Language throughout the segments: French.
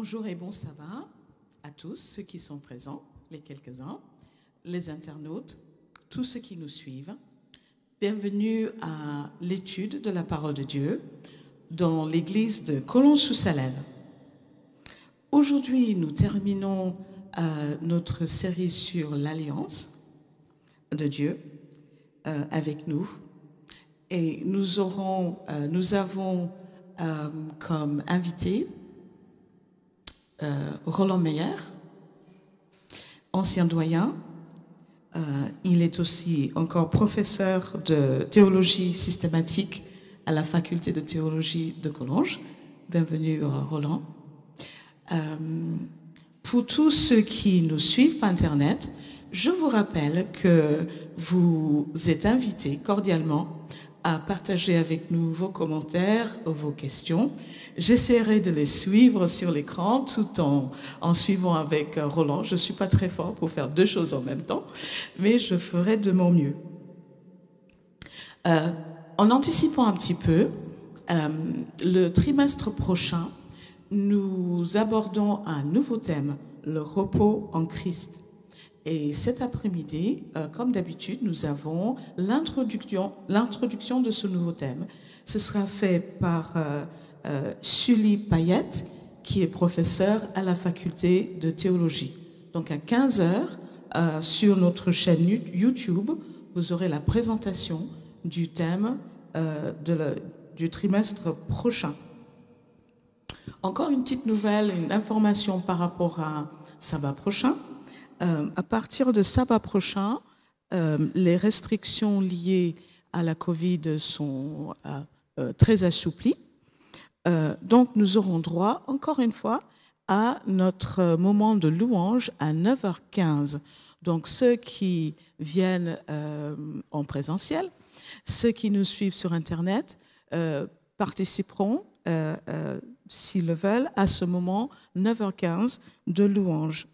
Bonjour et bon sabbat à tous ceux qui sont présents, les quelques-uns, les internautes, tous ceux qui nous suivent. Bienvenue à l'étude de la parole de Dieu dans l'église de Colombe-sous-Salève. Aujourd'hui, nous terminons euh, notre série sur l'alliance de Dieu euh, avec nous. Et nous, euh, nous avons comme invité Roland Meyer, ancien doyen. il est aussi encore professeur de théologie systématique à la faculté de théologie de Collonges. Bienvenue, Roland. Pour tous ceux qui nous suivent par Internet, je vous rappelle que vous êtes invités cordialement à partager avec nous vos commentaires, vos questions. J'essaierai de les suivre sur l'écran tout en, en suivant avec Roland. Je ne suis pas très fort pour faire deux choses en même temps, mais je ferai de mon mieux. Euh, en anticipant un petit peu, euh, le trimestre prochain, nous abordons un nouveau thème, le repos en Christ. Et cet après-midi, euh, comme d'habitude, nous avons l'introduction, de ce nouveau thème. Ce sera fait par euh, euh, Sully Payette, qui est professeur à la faculté de théologie. Donc à 15 heures, sur notre chaîne YouTube, vous aurez la présentation du thème du trimestre prochain. Encore une petite nouvelle, une information par rapport à sabbat prochain. Euh, à partir de sabbat prochain, euh, les restrictions liées à la Covid sont euh, très assouplies. donc nous aurons droit, encore une fois, à notre moment de louange à 9h15. Donc ceux qui viennent en présentiel, ceux qui nous suivent sur Internet, participeront s'ils le veulent, à ce moment, 9h15 de louange.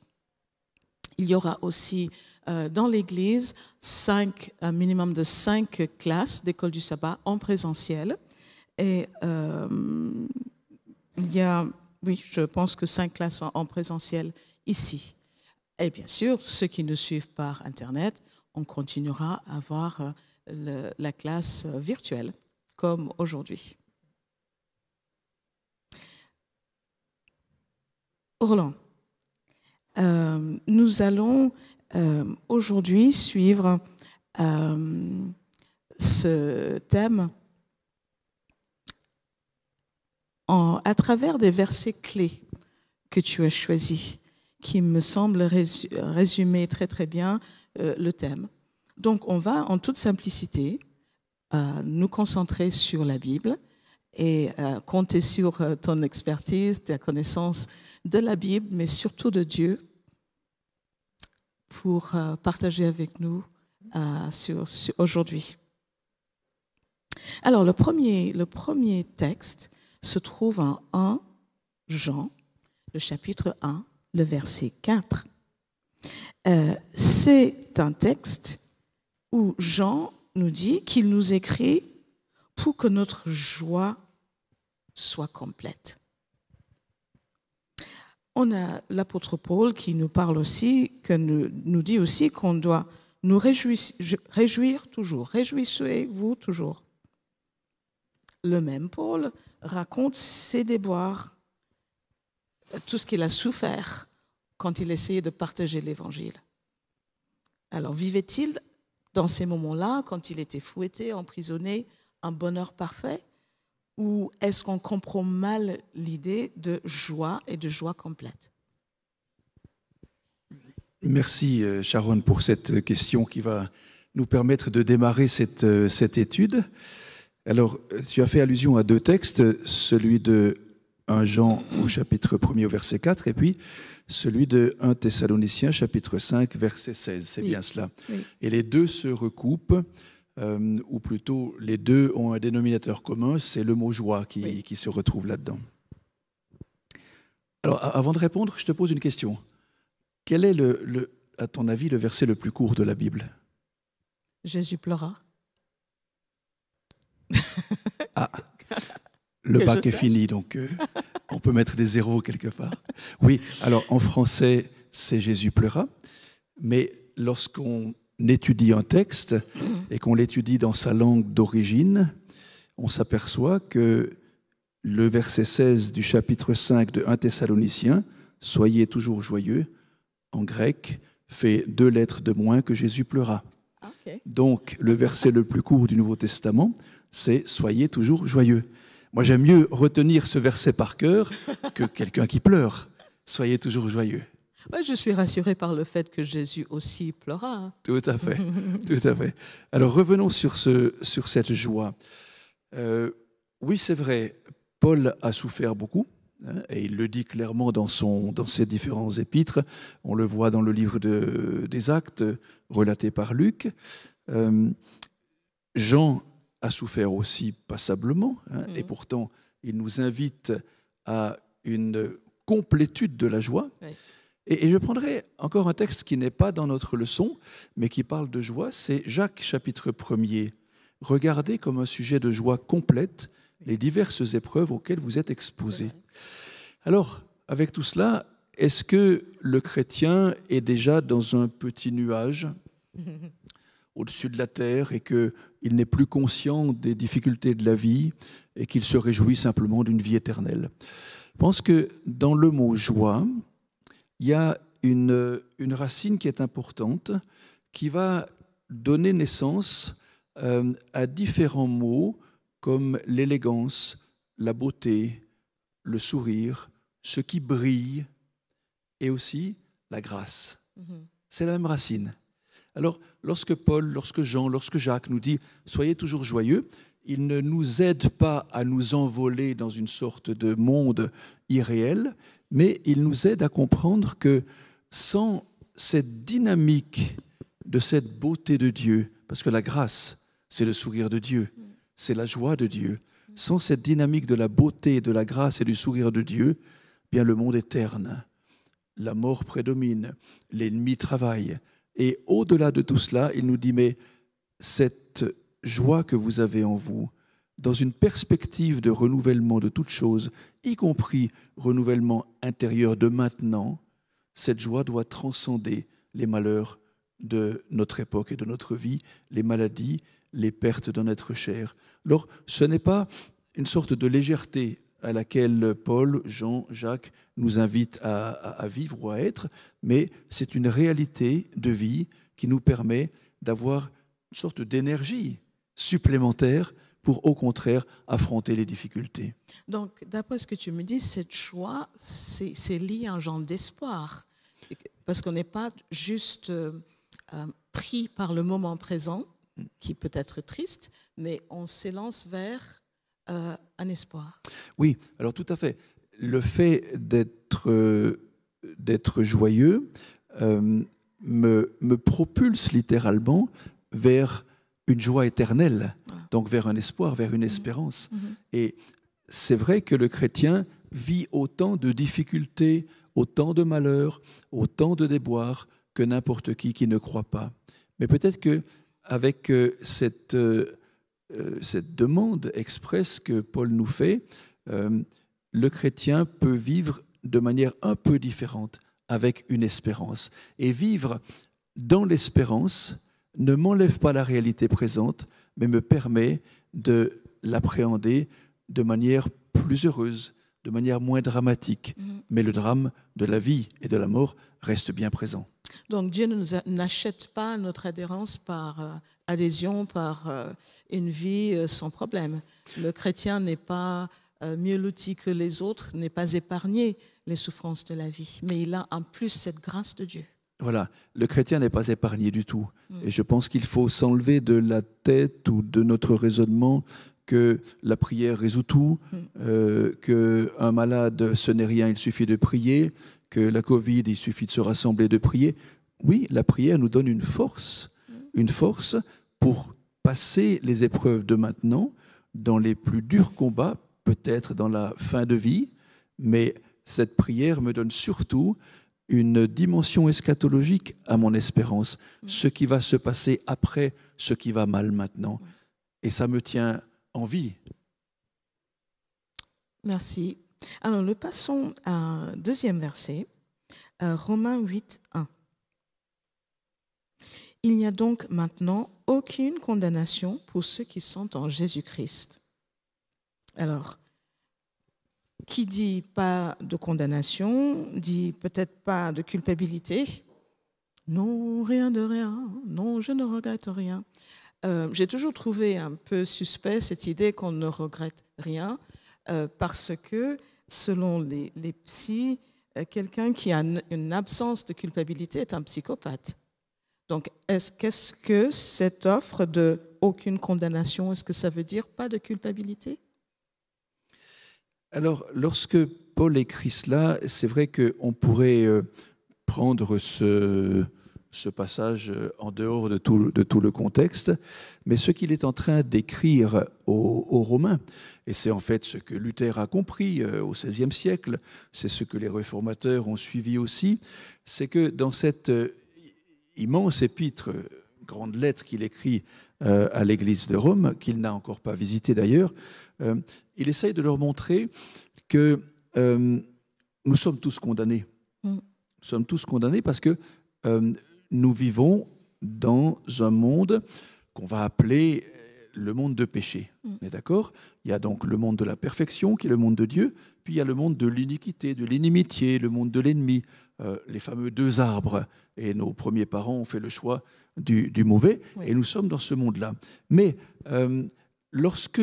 Il y aura aussi euh, dans l'Église un minimum de cinq classes d'école du sabbat en présentiel. Et euh, il y a, oui, je pense que cinq classes en, présentiel ici. Et bien sûr, ceux qui nous suivent par Internet, on continuera à avoir euh, la classe virtuelle, comme aujourd'hui. Roland, euh, nous allons euh, aujourd'hui suivre euh, ce thème à travers des versets clés que tu as choisis, qui me semblent résumer très très bien le thème. Donc on va en toute simplicité nous concentrer sur la Bible et compter sur ton expertise, ta connaissance de la Bible, mais surtout de Dieu, pour euh, partager avec nous euh, aujourd'hui. Alors, le premier, le premier texte se trouve en 1 Jean, le chapitre 1, le verset 4. Euh, c'est un texte où Jean nous dit qu'il nous écrit pour que notre joie soit complète on a l'apôtre Paul qui nous parle aussi, que nous, dit aussi qu'on doit nous réjouir, toujours. Réjouissez-vous toujours. Le même Paul raconte ses déboires, tout ce qu'il a souffert quand il essayait de partager l'évangile. Alors, vivait-il dans ces moments-là, quand il était fouetté, emprisonné, un bonheur parfait? Ou est-ce qu'on comprend mal l'idée de joie et de joie complète? Merci euh, Sharon pour cette question qui va nous permettre de démarrer cette, euh, cette étude. Alors, tu as fait allusion à deux textes, celui de 1 Jean au chapitre 1 au verset 4 et puis celui de 1 Thessaloniciens chapitre 5 verset 16. C'est bien cela. Et les deux se recoupent euh, ou plutôt les deux ont un dénominateur commun, c'est le mot joie qui, qui se retrouve là-dedans. Alors, avant de répondre, je te pose une question. Quel est, le, à ton avis, le verset le plus court de la Bible? Jésus pleura. Ah, le bac est fini, donc euh, On peut mettre des zéros quelque part. Oui, alors en français, c'est Jésus pleura, mais lorsqu'on étudie un texte et qu'on l'étudie dans sa langue d'origine, on s'aperçoit que le verset 16 du chapitre 5 de 1 Thessaloniciens, Soyez toujours joyeux, en grec, fait deux lettres de moins que Jésus pleura. Donc, le verset le plus court du Nouveau Testament, c'est Soyez toujours joyeux. Moi, j'aime mieux retenir ce verset par cœur que quelqu'un qui pleure. Soyez toujours joyeux. Je suis rassuré par le fait que Jésus aussi pleura. Hein. Tout à fait, tout à fait. Alors revenons sur, ce, sur cette joie. Euh, oui, c'est vrai, Paul a souffert beaucoup, hein, et il le dit clairement dans, son, dans ses différents épîtres. On le voit dans le livre des Actes, relaté par Luc. Euh, Jean a souffert aussi passablement, hein, et pourtant il nous invite à une complétude de la joie. Et, et, je prendrai encore un texte qui n'est pas dans notre leçon, mais qui parle de joie, c'est Jacques chapitre 1er. Regardez comme un sujet de joie complète les diverses épreuves auxquelles vous êtes exposés. Alors, avec tout cela, est-ce que le chrétien est déjà dans un petit nuage au-dessus de la terre et qu'il n'est plus conscient des difficultés de la vie et qu'il se réjouit simplement d'une vie éternelle? Je pense que dans le mot joie, il y a une, une racine qui est importante, qui va donner naissance euh, à différents mots comme l'élégance, la beauté, le sourire, ce qui brille, et aussi la grâce. Mhm. C'est la même racine. Alors, lorsque Paul, lorsque Jean, lorsque Jacques nous dit Soyez toujours joyeux, il ne nous aide pas à nous envoler dans une sorte de monde irréel, mais il nous aide à comprendre que sans cette dynamique de cette beauté de Dieu, parce que la grâce, c'est le sourire de Dieu, c'est la joie de Dieu. Sans cette dynamique de la beauté, de la grâce et du sourire de Dieu, bien le monde est terne. La mort prédomine, l'ennemi travaille. Et au-delà de tout cela, il nous dit, mais cette joie que vous avez en vous, dans une perspective de renouvellement de toutes choses, y compris renouvellement intérieur de maintenant, cette joie doit transcender les malheurs de notre époque et de notre vie, les maladies, les pertes d'un être cher. Alors, ce n'est pas une sorte de légèreté à laquelle Paul, Jean, Jacques nous invitent à, vivre ou à être, mais c'est une réalité de vie qui nous permet d'avoir une sorte d'énergie supplémentaire pour au contraire affronter les difficultés. Donc, d'après ce que tu me dis, cette joie, c'est lié à un genre d'espoir, parce qu'on n'est pas juste euh, pris par le moment présent, qui peut être triste, mais on s'élance vers euh, un espoir. Oui, alors tout à fait. Le fait d'être euh, d'être joyeux euh, me, me, propulse littéralement vers une joie éternelle, donc vers un espoir, vers une mhm. espérance. Mhm. Et c'est vrai que le chrétien vit autant de difficultés, autant de malheurs, autant de déboires que n'importe qui qui ne croit pas. Mais peut-être que avec euh, cette, euh, euh, cette demande expresse que Paul nous fait, le chrétien peut vivre de manière un peu différente, avec une espérance. Et vivre dans l'espérance ne m'enlève pas la réalité présente, mais me permet de l'appréhender de manière plus heureuse, de manière moins dramatique. Mm-hmm. Mais le drame de la vie et de la mort reste bien présent. Donc Dieu n'achète pas notre adhérence par euh, adhésion, par euh, une vie euh, sans problème. Le chrétien n'est pas mieux loti que les autres, n'est pas épargné les souffrances de la vie, mais il a en plus cette grâce de Dieu. Voilà, le chrétien n'est pas épargné du tout. Mm. Et je pense qu'il faut s'enlever de la tête ou de notre raisonnement que la prière résout tout, mm. qu'un malade, ce n'est rien, il suffit de prier, que la Covid, il suffit de se rassembler, de prier. Oui, la prière nous donne une force, une force pour passer les épreuves de maintenant dans les plus durs combats, peut-être dans la fin de vie, mais cette prière me donne surtout une dimension eschatologique à mon espérance, ce qui va se passer après ce qui va mal maintenant. Et ça me tient en vie. Merci. Alors, nous passons à deuxième verset, euh, Romains 8, 1. Il n'y a donc maintenant aucune condamnation pour ceux qui sont en Jésus-Christ. Alors, qui dit pas de condamnation, dit peut-être pas de culpabilité. Non, rien de rien. Non, je ne regrette rien. Euh, j'ai toujours trouvé un peu suspect cette idée qu'on ne regrette rien, euh, parce que selon les, les psys, euh, quelqu'un qui a une absence de culpabilité est un psychopathe. Donc, qu'est-ce que cette offre de aucune condamnation, est-ce que ça veut dire pas de culpabilité? Alors, lorsque Paul écrit cela, c'est vrai qu'on pourrait prendre ce, passage euh, en dehors de tout, le contexte, mais ce qu'il est en train d'écrire aux, Romains, et c'est en fait ce que Luther a compris euh, au XVIe siècle, c'est ce que les réformateurs ont suivi aussi, c'est que dans cette euh, immense épître, grande lettre qu'il écrit à l'Église de Rome, qu'il n'a encore pas visitée d'ailleurs, il essaye de leur montrer que nous sommes tous condamnés. Mm. Nous sommes tous condamnés parce que nous vivons dans un monde qu'on va appeler le monde de péché. Mm. On est d'accord? Il y a donc le monde de la perfection, qui est le monde de Dieu, puis il y a le monde de l'iniquité, de l'inimitié, le monde de l'ennemi, euh, les fameux deux arbres. Et nos premiers parents ont fait le choix du, mauvais, et nous sommes dans ce monde-là. Mais euh, lorsque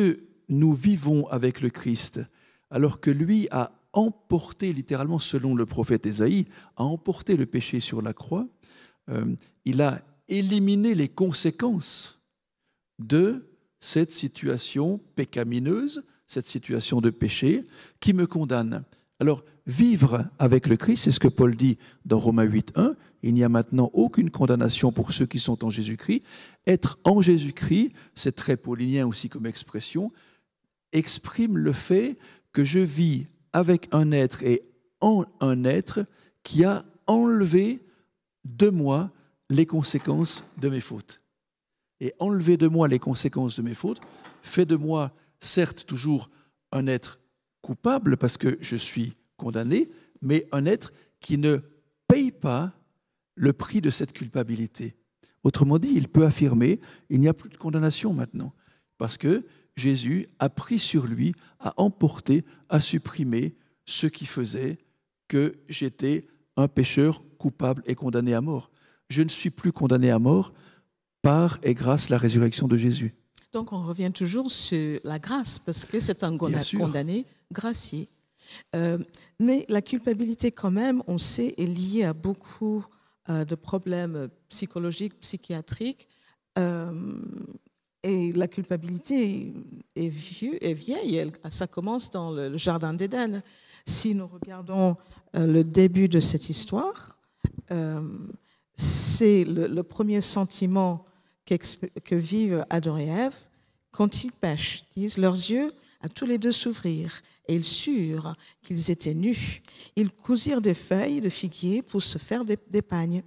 nous vivons avec le Christ, alors que lui a emporté, littéralement selon le prophète Ésaïe, a emporté le péché sur la croix, euh, il a éliminé les conséquences de cette situation pécamineuse, cette situation de péché qui me condamne. Alors, vivre avec le Christ, c'est ce que Paul dit dans Romains 8.1, il n'y a maintenant aucune condamnation pour ceux qui sont en Jésus-Christ. Être en Jésus-Christ, c'est très paulinien aussi comme expression, exprime le fait que je vis avec un être et en un être qui a enlevé de moi les conséquences de mes fautes. Et enlever de moi les conséquences de mes fautes fait de moi, certes, toujours un être coupable parce que je suis condamné, mais un être qui ne paye pas le prix de cette culpabilité. Autrement dit, il peut affirmer, il n'y a plus de condamnation maintenant, parce que Jésus a pris sur lui, a emporté, a supprimé ce qui faisait que j'étais un pécheur coupable et condamné à mort. Je ne suis plus condamné à mort par et grâce à la résurrection de Jésus. Donc on revient toujours sur la grâce, parce que c'est un condamné gracié. Euh, mais la culpabilité, quand même, on sait, est liée à beaucoup euh, de problèmes psychologiques, psychiatriques. Euh, et la culpabilité est, vieille. ça commence dans le Jardin d'Éden. Si nous regardons le début de cette histoire, euh, c'est le, premier sentiment que vivent Adam et Ève quand ils pêchent. disent leurs yeux à tous les deux s'ouvrir et ils surent qu'ils étaient nus. Ils cousirent des feuilles de figuier pour se faire des pagnes.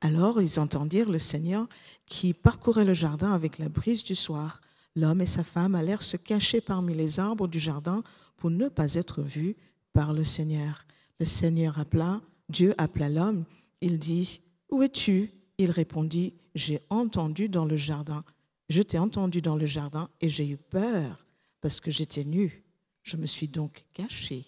Alors ils entendirent le Seigneur qui parcourait le jardin avec la brise du soir. L'homme et sa femme allèrent se cacher parmi les arbres du jardin pour ne pas être vus par le Seigneur. Le Seigneur appela, Dieu appela l'homme il dit, Où es-tu? Il répondit, J'ai entendu dans le jardin. Je t'ai entendu dans le jardin et j'ai eu peur parce que j'étais nu. Je me suis donc caché.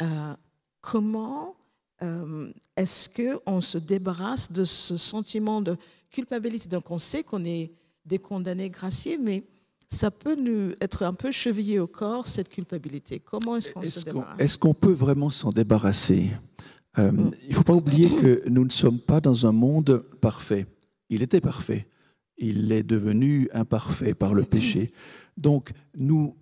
Euh, comment euh, est-ce qu'on se débarrasse de ce sentiment de culpabilité Donc on sait qu'on est des condamnés graciés, mais ça peut nous être un peu chevillé au corps, cette culpabilité. Comment est-ce qu'on se débarrasse Est-ce qu'on peut vraiment s'en débarrasser? Euh, il ne faut pas oublier que nous ne sommes pas dans un monde parfait. Il était parfait. Il est devenu imparfait par le péché. Donc nous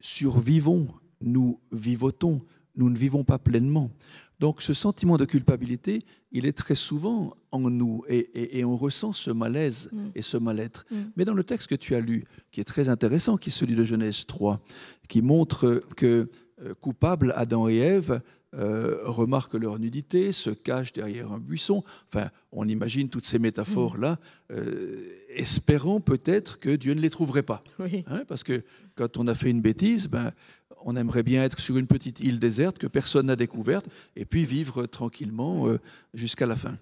survivons, nous vivotons, nous ne vivons pas pleinement. Donc ce sentiment de culpabilité, il est très souvent en nous et, on ressent ce malaise mm. et ce mal-être. Mm. Mais dans le texte que tu as lu, qui est très intéressant, qui est celui de Genèse 3, qui montre que euh, coupables Adam et Ève euh, remarquent leur nudité, se cachent derrière un buisson. Enfin, on imagine toutes ces métaphores-là, euh, espérant peut-être que Dieu ne les trouverait pas. Hein, parce que quand on a fait une bêtise, ben, on aimerait bien être sur une petite île déserte que personne n'a découverte et puis vivre tranquillement euh, jusqu'à la fin.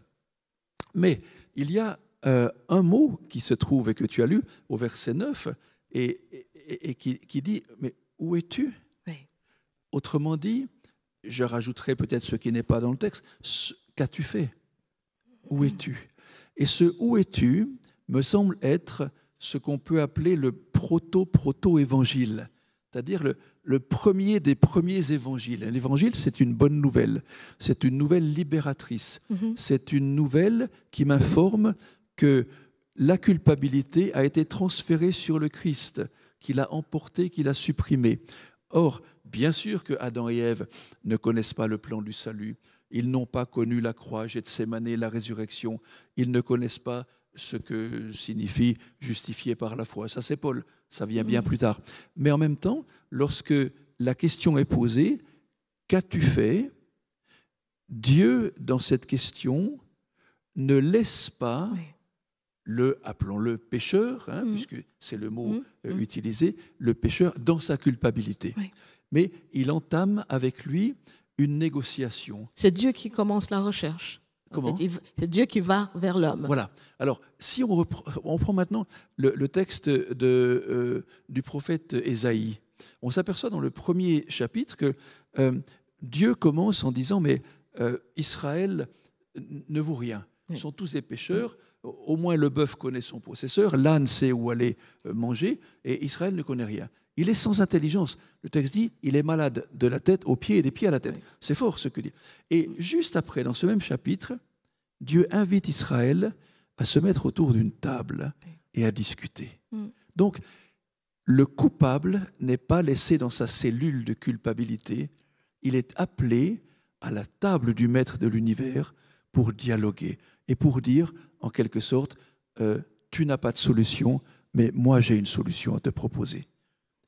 Mais il y a euh, un mot qui se trouve et que tu as lu au verset 9 et, et, qui, qui, dit Mais où es-tu? Autrement dit, je rajouterai peut-être ce qui n'est pas dans le texte Qu'as-tu fait? Où mm. es-tu? Et ce où es-tu me semble être ce qu'on peut appeler le proto-proto-évangile, c'est-à-dire le, le, premier des premiers évangiles. L'évangile, c'est une bonne nouvelle, c'est une nouvelle libératrice, mm-hmm. c'est une nouvelle qui m'informe que la culpabilité a été transférée sur le Christ, qu'il a emporté, qu'il a supprimé. Or, bien sûr que Adam et Ève ne connaissent pas le plan du salut, ils n'ont pas connu la croix, Gethsemane, la résurrection, ils ne connaissent pas ce que signifie justifié par la foi. Ça, c'est Paul, ça vient bien plus tard. Mais en même temps, lorsque la question est posée, qu'as-tu fait? Dieu, dans cette question, ne laisse pas le, appelons-le pécheur, hein, mm. puisque c'est le mot mm. Euh, mm. utilisé, le pécheur dans sa culpabilité. Mais il entame avec lui une négociation. C'est Dieu qui commence la recherche. C'est Dieu qui va vers l'homme. Voilà. Alors, si on, on prend maintenant le, texte de, euh, du prophète Ésaïe, on s'aperçoit dans le premier chapitre que euh, Dieu commence en disant, mais Israël ne vaut rien. Ils sont tous des pécheurs au moins le bœuf connaît son possesseur, l'âne sait où aller euh, manger, et Israël ne connaît rien. Il est sans intelligence. Le texte dit, il est malade de la tête aux pieds et des pieds à la tête. C'est fort ce que dit. Et juste après, dans ce même chapitre, Dieu invite Israël à se mettre autour d'une table et à discuter. Mm. Donc, le coupable n'est pas laissé dans sa cellule de culpabilité, il est appelé à la table du maître de l'univers pour dialoguer et pour dire, en quelque sorte, euh, tu n'as pas de solution, mais moi j'ai une solution à te proposer.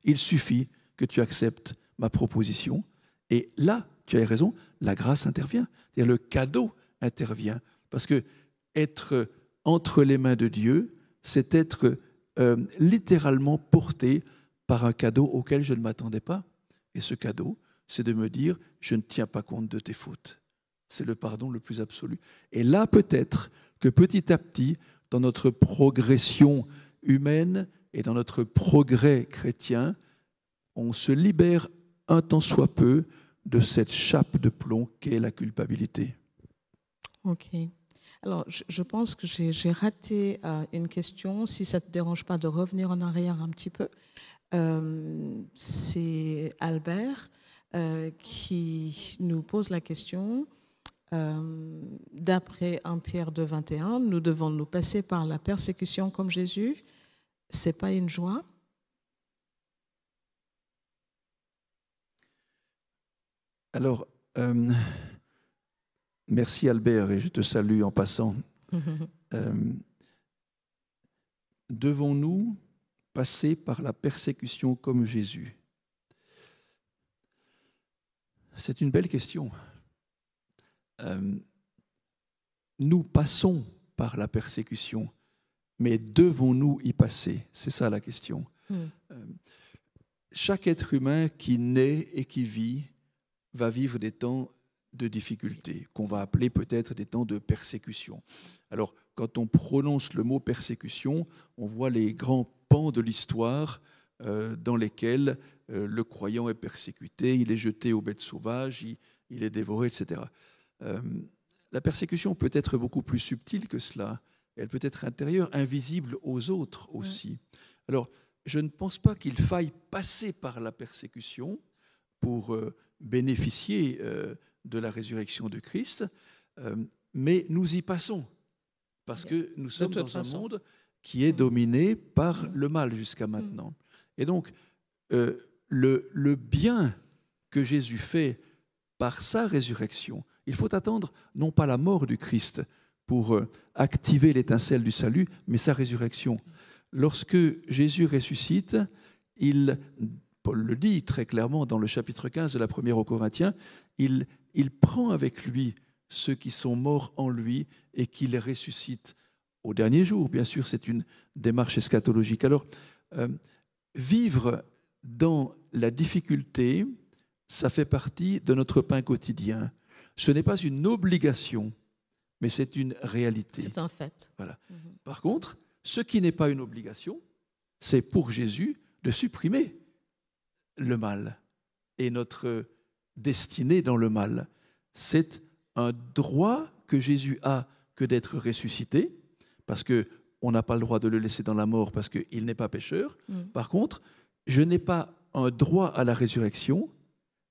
Il suffit que tu acceptes ma proposition, et là, tu as raison, la grâce intervient, cest le cadeau intervient, parce que être entre les mains de Dieu, c'est être euh, littéralement porté par un cadeau auquel je ne m'attendais pas. Et ce cadeau, c'est de me dire, je ne tiens pas compte de tes fautes. C'est le pardon le plus absolu. Et là, peut-être, que petit à petit, dans notre progression humaine et dans notre progrès chrétien, on se libère un tant soit peu de cette chape de plomb qu'est la culpabilité. Ok. Alors, je pense que j'ai raté euh, une question. Si ça ne te dérange pas de revenir en arrière un petit peu, euh, c'est Albert euh, qui nous pose la question d'après 1 Pierre 2, 21, nous devons nous passer par la persécution comme Jésus. C'est pas une joie? Alors, merci Albert et je te salue en passant. Euh, devons-nous passer par la persécution comme Jésus? C'est une belle question. Euh, nous passons par la persécution, mais devons-nous y passer? C'est ça la question. Hmm. Euh, chaque être humain qui naît et qui vit va vivre des temps de difficulté, qu'on va appeler peut-être des temps de persécution. Alors, quand on prononce le mot persécution, on voit les grands pans de l'histoire euh, dans lesquels le croyant est persécuté, il est jeté aux bêtes sauvages, il est dévoré, etc. Euh, la persécution peut être beaucoup plus subtile que cela. Elle peut être intérieure, invisible aux autres aussi. Alors, je ne pense pas qu'il faille passer par la persécution pour euh, bénéficier euh, de la résurrection de Christ, mais nous y passons, parce que nous sommes dans un monde qui est dominé par le mal jusqu'à maintenant. Et donc, le, le bien que Jésus fait par sa résurrection, il faut attendre non pas la mort du Christ pour euh, activer l'étincelle du salut, mais sa résurrection. Lorsque Jésus ressuscite, il, Paul le dit très clairement dans le chapitre 15 de la première aux Corinthiens, il, il prend avec lui ceux qui sont morts en lui et qu'il ressuscite au dernier jour. Bien sûr, c'est une démarche eschatologique. Alors, euh, vivre dans la difficulté, ça fait partie de notre pain quotidien. Ce n'est pas une obligation, mais c'est une réalité. C'est un fait. Voilà. Par contre, ce qui n'est pas une obligation, c'est pour Jésus de supprimer le mal et notre destinée dans le mal. C'est un droit que Jésus a que d'être ressuscité, parce que on n'a pas le droit de le laisser dans la mort parce qu'il n'est pas pécheur. Mm. Par contre, je n'ai pas un droit à la résurrection,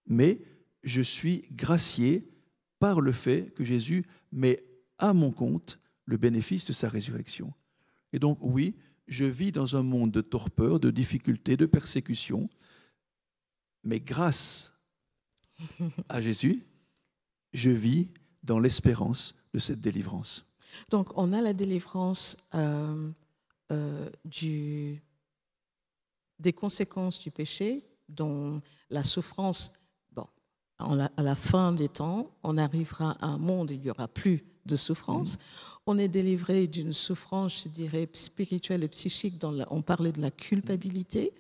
mais je suis gracié par le fait que Jésus met à mon compte le bénéfice de sa résurrection. Et donc, oui, je vis dans un monde de torpeur, de difficultés, de persécution, mais grâce à Jésus, je vis dans l'espérance de cette délivrance. Donc, on a la délivrance euh, euh, des conséquences du péché, dont la souffrance, bon, à la fin des temps, on arrivera à un monde où il n'y aura plus de souffrance. On est délivré d'une souffrance, je dirais, spirituelle et psychique. Dans on parlait de la culpabilité.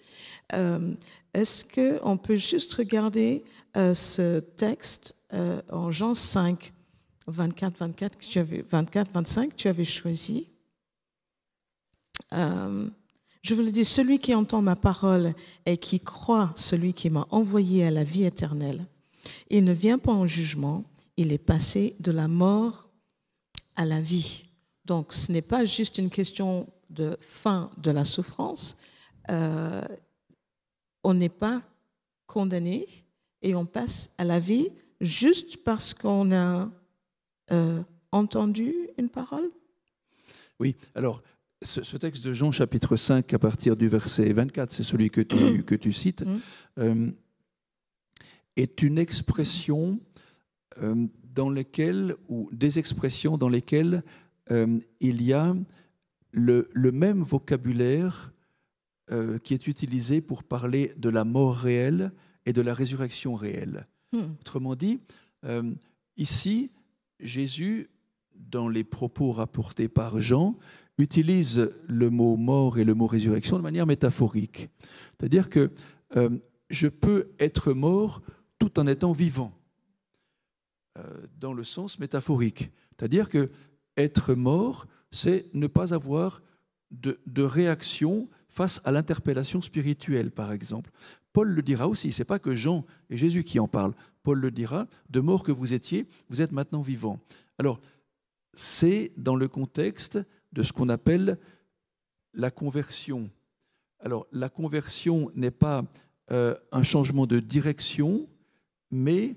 Euh, est-ce qu'on peut juste regarder ce texte en Jean 5 24, 24, tu avais, 24, 25, tu avais choisi. Euh, je vous le dis, celui qui entend ma parole et qui croit celui qui m'a envoyé à la vie éternelle, il ne vient pas en jugement, il est passé de la mort à la vie. Donc ce n'est pas juste une question de fin de la souffrance. Euh, on n'est pas condamné et on passe à la vie juste parce qu'on a euh, entendu une parole Oui, alors ce, texte de Jean chapitre 5 à partir du verset 24, c'est celui que tu, que tu cites, mm. euh, est une expression dans lesquelles, ou des expressions dans lesquelles il y a le, le même vocabulaire qui est utilisé pour parler de la mort réelle et de la résurrection réelle. Mm. Autrement dit, ici, Jésus, dans les propos rapportés par Jean, utilise le mot mort et le mot résurrection de manière métaphorique. C'est-à-dire que euh, je peux être mort tout en étant vivant, euh, dans le sens métaphorique. C'est-à-dire que être mort, c'est ne pas avoir de, de réaction face à l'interpellation spirituelle, par exemple. Paul le dira aussi, c'est pas que Jean et Jésus qui en parlent. Paul le dira, de mort que vous étiez, vous êtes maintenant vivant. Alors, c'est dans le contexte de ce qu'on appelle la conversion. Alors, la conversion n'est pas euh, un changement de direction, mais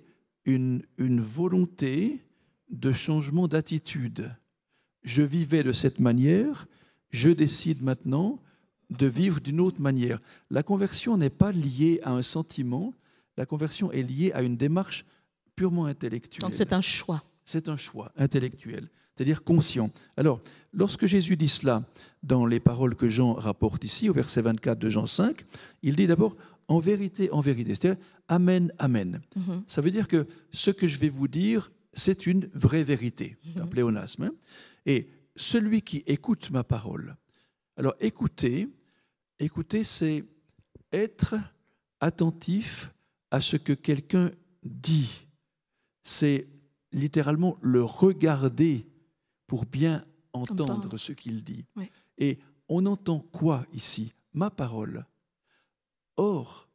une, une volonté de changement d'attitude. Je vivais de cette manière, je décide maintenant de vivre d'une autre manière. La conversion n'est pas liée à un sentiment, la conversion est liée à une démarche purement intellectuelle. Donc c'est un choix. C'est un choix intellectuel, c'est-à-dire conscient. Alors, lorsque Jésus dit cela dans les paroles que Jean rapporte ici, au verset 24 de Jean 5, il dit d'abord en vérité, en vérité, c'est-à-dire Amen, Amen. Mhm. Ça veut dire que ce que je vais vous dire, c'est une vraie vérité, un mhm. pléonasme. Hein. Et celui qui écoute ma parole, alors écouter, Écouter, c'est être attentif à ce que quelqu'un dit. C'est littéralement le regarder pour bien entendre, ce qu'il dit. Et on entend quoi ici? Ma parole. Or,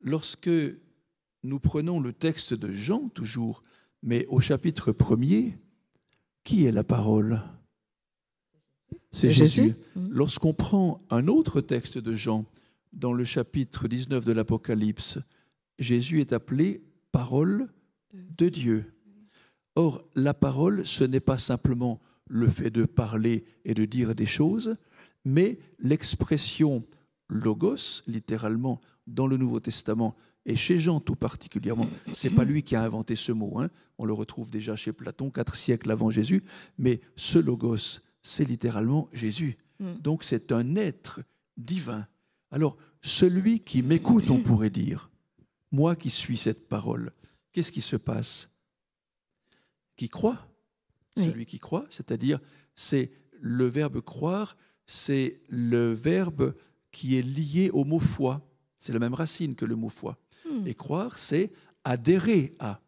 lorsque nous prenons le texte de Jean toujours, mais au chapitre premier, qui est la parole? C'est Jésus. Mm. Lorsqu'on prend un autre texte de Jean, dans le chapitre 19 de l'Apocalypse, Jésus est appelé parole de Dieu. Or, la parole, ce n'est pas simplement le fait de parler et de dire des choses, mais l'expression logos, littéralement, dans le Nouveau Testament, et chez Jean tout particulièrement, c'est pas lui qui a inventé ce mot, hein. on le retrouve déjà chez Platon, quatre siècles avant Jésus, mais ce logos, c'est littéralement Jésus. Mm. Donc c'est un être divin. Alors, celui qui m'écoute, on pourrait dire, moi qui suis cette parole, qu'est-ce qui se passe? Qui croit? Celui qui croit, c'est-à-dire, c'est le verbe croire, c'est le verbe qui est lié au mot foi. C'est la même racine que le mot foi. Et croire, c'est adhérer à.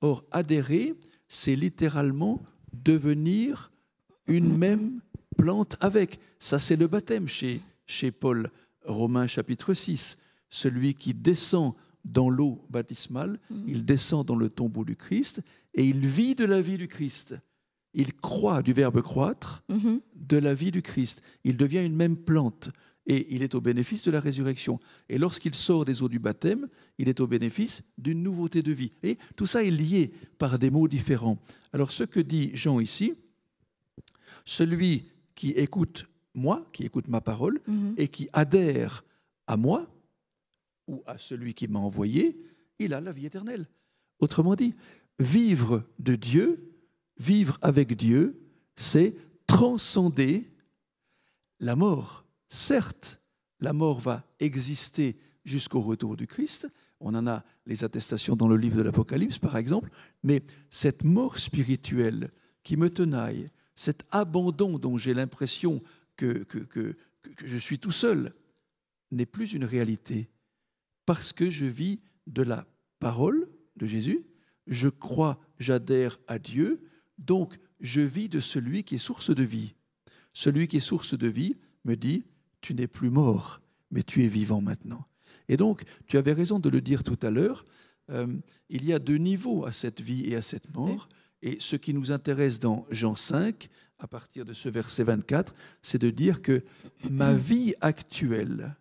Or, adhérer, c'est littéralement devenir une même plante avec. Ça, c'est le baptême chez, chez Paul, Romains chapitre 6. Celui qui descend dans l'eau baptismale, il descend dans le tombeau du Christ et il vit de la vie du Christ. Il croit du verbe croître, de la vie du Christ. Il devient une même plante et il est au bénéfice de la résurrection. Et lorsqu'il sort des eaux du baptême, il est au bénéfice d'une nouveauté de vie. Et tout ça est lié par des mots différents. Alors ce que dit Jean ici, celui qui écoute moi, qui écoute ma parole, et qui adhère à moi, ou à celui qui m'a envoyé, il a la vie éternelle. Autrement dit, vivre de Dieu, vivre avec Dieu, c'est transcender la mort. Certes, la mort va exister jusqu'au retour du Christ. On en a les attestations dans le livre de l'Apocalypse, par exemple. Mais cette mort spirituelle qui me tenaille, cet abandon dont j'ai l'impression que, je suis tout seul, n'est plus une réalité. Parce que je vis de la parole de Jésus, je crois, j'adhère à Dieu, donc je vis de celui qui est source de vie. Celui qui est source de vie me dit, tu n'es plus mort, mais tu es vivant maintenant. Et donc, tu avais raison de le dire tout à l'heure, euh, il y a deux niveaux à cette vie et à cette mort. Et ce qui nous intéresse dans Jean 5, à partir de ce verset 24, c'est de dire que ma vie actuelle,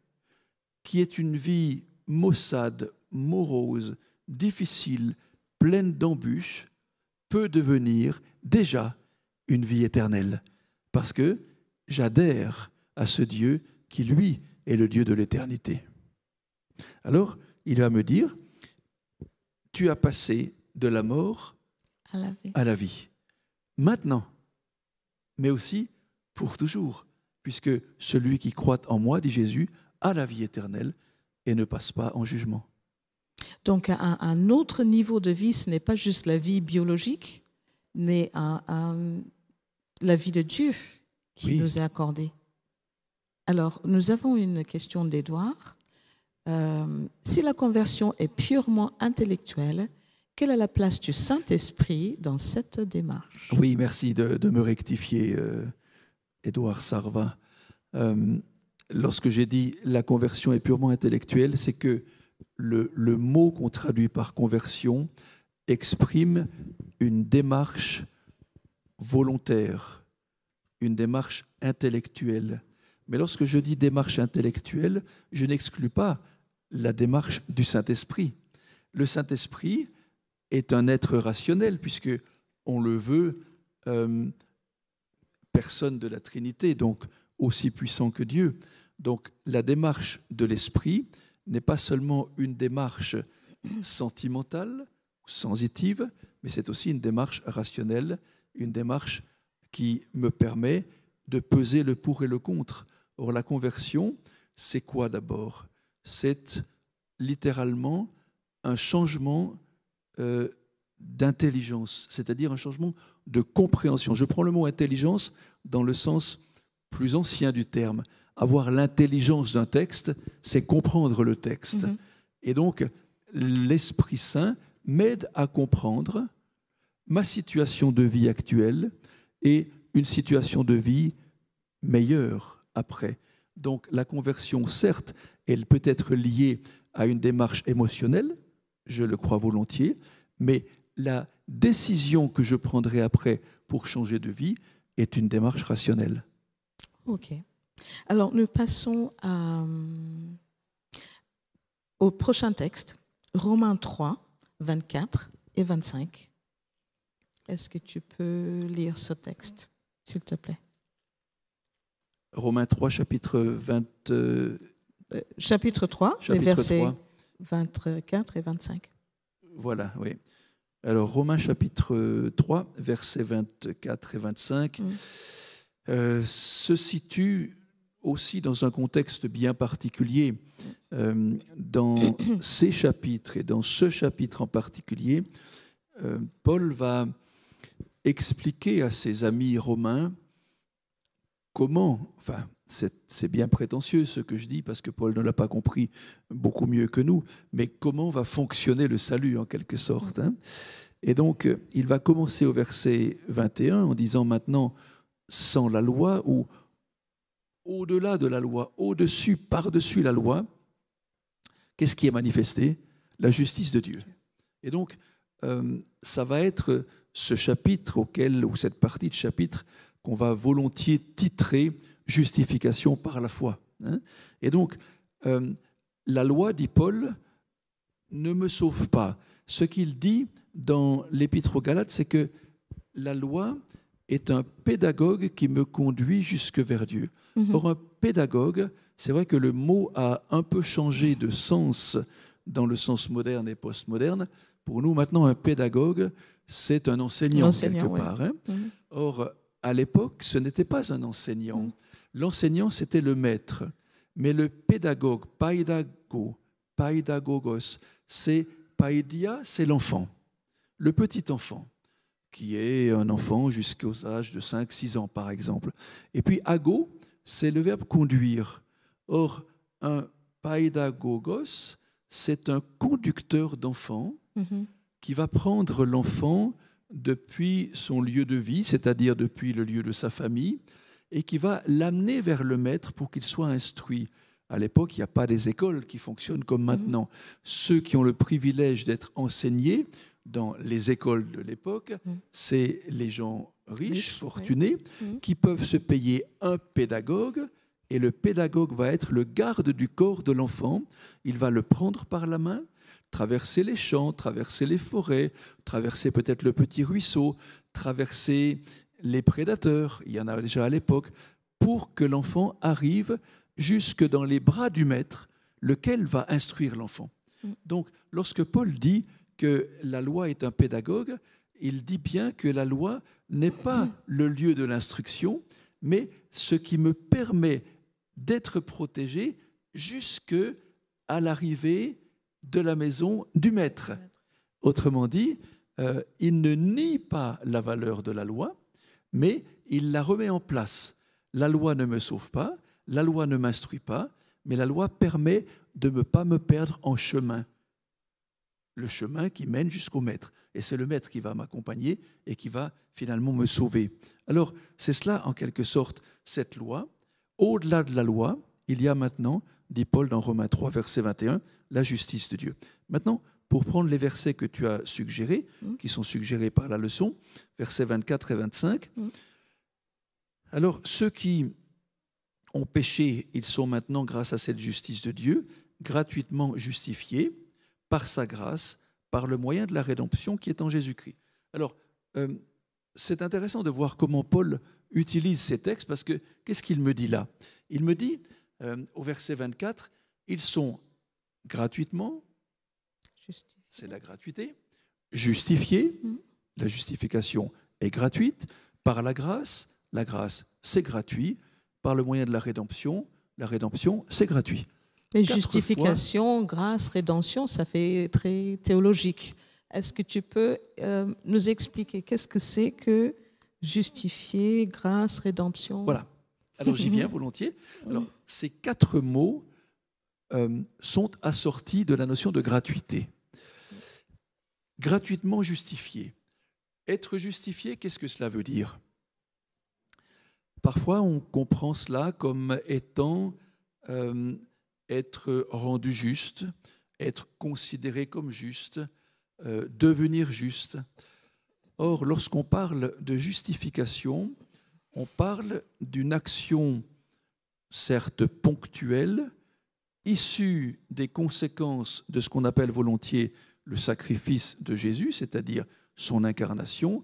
qui est une vie maussade, morose, difficile, pleine d'embûches, peut devenir déjà une vie éternelle. Parce que j'adhère à ce Dieu qui, lui, est le Dieu de l'éternité. Alors, il va me dire, tu as passé de la mort à la vie. à la vie. Maintenant, mais aussi pour toujours, puisque celui qui croit en moi, dit Jésus, a la vie éternelle et ne passe pas en jugement. Donc un, un autre niveau de vie, ce n'est pas juste la vie biologique, mais un- un- la vie de Dieu qui Oui. nous est accordée. Alors, nous avons une question d'Édouard. Euh, si la conversion est purement intellectuelle, quelle est la place du Saint-Esprit dans cette démarche? Oui, merci de, me rectifier, euh, Édouard Sarva. Euh, lorsque j'ai dit la conversion est purement intellectuelle, c'est que le mot qu'on traduit par conversion exprime une démarche volontaire, une démarche intellectuelle. Mais lorsque je dis démarche intellectuelle, je n'exclus pas la démarche du Saint-Esprit. Le Saint-Esprit est un être rationnel, puisque on le veut, euh, personne de la Trinité, donc aussi puissant que Dieu. Donc la démarche de l'esprit n'est pas seulement une démarche sentimentale, sensitive, mais c'est aussi une démarche rationnelle, une démarche qui me permet de peser le pour et le contre. Or, la conversion, c'est quoi d'abord? C'est littéralement un changement euh, d'intelligence, c'est-à-dire un changement de compréhension. Je prends le mot intelligence dans le sens plus ancien du terme. Avoir l'intelligence d'un texte, c'est comprendre le texte. Et donc, l'Esprit Saint m'aide à comprendre ma situation de vie actuelle et une situation de vie meilleure après. Donc la conversion, certes, elle peut être liée à une démarche émotionnelle, je le crois volontiers, mais la décision que je prendrai après pour changer de vie est une démarche rationnelle. Ok. Alors, nous passons euh, au prochain texte, Romains 3, 24 et 25. Est-ce que tu peux lire ce texte, s'il te plaît? Romains 3, chapitre 20, euh, Euh, Chapitre 3, les chapitre versets 3. 24 et 25. Voilà, oui. Alors, Romains chapitre 3, versets 24 et 25, Mm. euh, se situe aussi dans un contexte bien particulier. Euh, dans ces chapitres et dans ce chapitre en particulier, euh, Paul va expliquer à ses amis romains comment, enfin, c'est bien prétentieux ce que je dis parce que Paul ne l'a pas compris beaucoup mieux que nous, mais comment va fonctionner le salut en quelque sorte. Hein et donc, il va commencer au verset 21 en disant maintenant, sans la loi ou au-delà de la loi, au-dessus, par-dessus la loi, qu'est-ce qui est manifesté? La justice de Dieu. Et donc, euh, ça va être ce chapitre auquel, ou cette partie de chapitre qu'on va volontiers titrer justification par la foi. Hein. Et donc, euh, la loi, dit Paul, ne me sauve pas. Ce qu'il dit dans l'Épître aux Galates, c'est que la loi est un pédagogue qui me conduit jusque vers Dieu. Mhm. Or, un pédagogue, c'est vrai que le mot a un peu changé de sens dans le sens moderne et postmoderne. Pour nous, maintenant, un pédagogue, c'est un enseignant, quelque part. Hein. Mhm. Or, à l'époque, ce n'était pas un enseignant. L'enseignant, c'était le maître. Mais le pédagogue, paidago, paidagogos, c'est paidia, c'est l'enfant, le petit enfant, qui est un enfant jusqu'aux âges de 5-6 ans, par exemple. Et puis ago, c'est le verbe conduire. Or, un paidagogos, c'est un conducteur d'enfant mhm. qui va prendre l'enfant depuis son lieu de vie, c'est-à-dire depuis le lieu de sa famille, et qui va l'amener vers le maître pour qu'il soit instruit. À l'époque, il n'y a pas des écoles qui fonctionnent comme mhm. maintenant. Ceux qui ont le privilège d'être enseignés dans les écoles de l'époque, mhm. c'est les gens riches, fortunés, mhm. qui peuvent se payer un pédagogue, et le pédagogue va être le garde du corps de l'enfant. Il va le prendre par la main, traverser les champs, traverser les forêts, traverser peut-être le petit ruisseau, traverser les prédateurs, il y en a déjà à l'époque, pour que l'enfant arrive jusque dans les bras du maître, lequel va instruire l'enfant. Mm. Donc, lorsque Paul dit que la loi est un pédagogue, il dit bien que la loi n'est pas le lieu de l'instruction, mais ce qui me permet d'être protégé jusque à l'arrivée de la maison du maître. Autrement dit, euh, il ne nie pas la valeur de la loi, mais il la remet en place. La loi ne me sauve pas, la loi ne m'instruit pas, mais la loi permet de ne pas me perdre en chemin. Le chemin qui mène jusqu'au maître. Et c'est le maître qui va m'accompagner et qui va finalement me sauver. Alors, c'est cela, en quelque sorte, cette loi. Au-delà de la loi, il y a maintenant, dit Paul dans Romains 3, verset 21, la justice de Dieu. Maintenant, pour prendre les versets que tu as suggérés, mmh. qui sont suggérés par la leçon, versets 24 et 25. Mmh. Alors, ceux qui ont péché, ils sont maintenant, grâce à cette justice de Dieu, gratuitement justifiés par sa grâce, par le moyen de la rédemption qui est en Jésus-Christ. Alors, euh, c'est intéressant de voir comment Paul utilise ces textes, parce que qu'est-ce qu'il me dit là? Il me dit, euh, au verset 24, ils sont gratuitement, c'est la gratuité. Justifié, mm. la justification est gratuite. Par la grâce, la grâce, c'est gratuit. Par le moyen de la rédemption, la rédemption, c'est gratuit. Mais justification, grâce, rédemption, ça fait très théologique. Est-ce que tu peux euh, nous expliquer qu'est-ce que c'est que justifier, grâce, rédemption? Voilà. Alors j'y viens volontiers. Alors, ces quatre mots euh, sont assortis de la notion de gratuité gratuitement justifié. Être justifié, qu'est-ce que cela veut dire? Parfois, on comprend cela comme étant euh, être rendu juste, être considéré comme juste, euh, devenir juste. Or, lorsqu'on parle de justification, on parle d'une action certes ponctuelle, issue des conséquences de ce qu'on appelle volontiers le sacrifice de Jésus, c'est-à-dire son incarnation,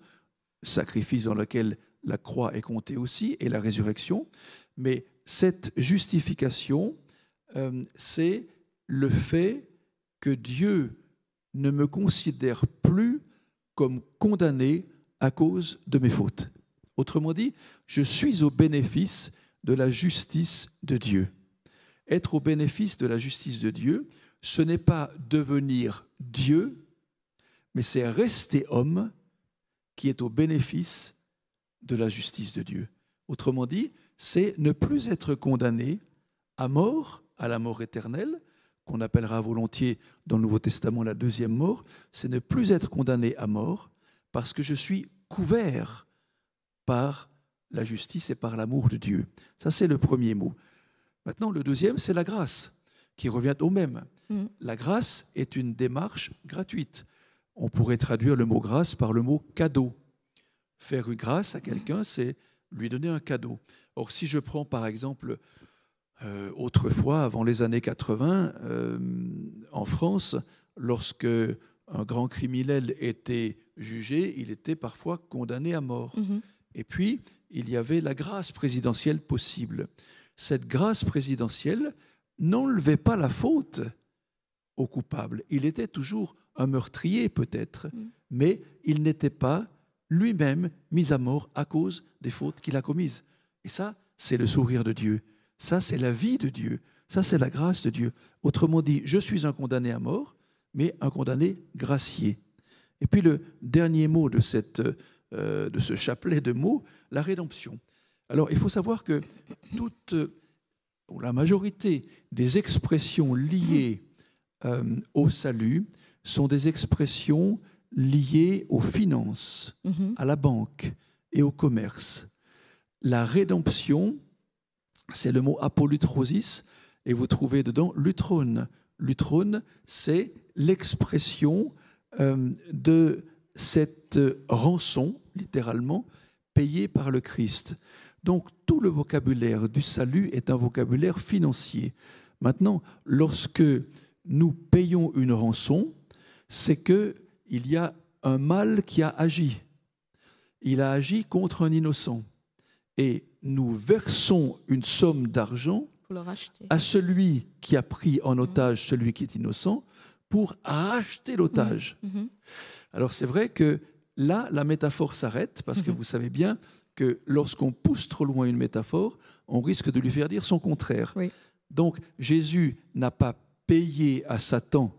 sacrifice dans lequel la croix est comptée aussi, et la résurrection. Mais cette justification, euh, c'est le fait que Dieu ne me considère plus comme condamné à cause de mes fautes. Autrement dit, je suis au bénéfice de la justice de Dieu. Être au bénéfice de la justice de Dieu, ce n'est pas devenir Dieu, mais c'est rester homme qui est au bénéfice de la justice de Dieu. Autrement dit, c'est ne plus être condamné à mort, à la mort éternelle, qu'on appellera volontiers dans le Nouveau Testament la deuxième mort, c'est ne plus être condamné à mort parce que je suis couvert par la justice et par l'amour de Dieu. Ça, c'est le premier mot. Maintenant, le deuxième, c'est la grâce, qui revient au même. Mm. La grâce est une démarche gratuite. On pourrait traduire le mot grâce par le mot cadeau. Faire une grâce à quelqu'un, c'est lui donner un cadeau. Or, si je prends par exemple euh, autrefois, avant les années 80, euh, en France, lorsque un grand criminel était jugé, il était parfois condamné à mort. Mm-hmm. Et puis, il y avait la grâce présidentielle possible. Cette grâce présidentielle n'enlevait pas la faute au coupable. Il était toujours un meurtrier peut-être, mm. mais il n'était pas lui-même mis à mort à cause des fautes qu'il a commises. Et ça, c'est le sourire de Dieu. Ça, c'est la vie de Dieu. Ça, c'est la grâce de Dieu. Autrement dit, je suis un condamné à mort, mais un condamné gracié. Et puis le dernier mot de, cette, euh, de ce chapelet de mots, la rédemption. Alors, il faut savoir que toute, ou la majorité des expressions liées euh, au salut sont des expressions liées aux finances, mhm. à la banque et au commerce. La rédemption, c'est le mot apolutrosis, et vous trouvez dedans lutrone. Lutrone, c'est l'expression euh, de cette rançon, littéralement, payée par le Christ. Donc tout le vocabulaire du salut est un vocabulaire financier. Maintenant, lorsque nous payons une rançon, c'est que il y a un mal qui a agi. Il a agi contre un innocent. Et nous versons une somme d'argent à celui qui a pris en otage celui qui est innocent pour racheter l'otage. Mm-hmm. Mm-hmm. Alors c'est vrai que là, la métaphore s'arrête parce que mm-hmm. vous savez bien que lorsqu'on pousse trop loin une métaphore, on risque de lui faire dire son contraire. Donc Jésus n'a pas payé à Satan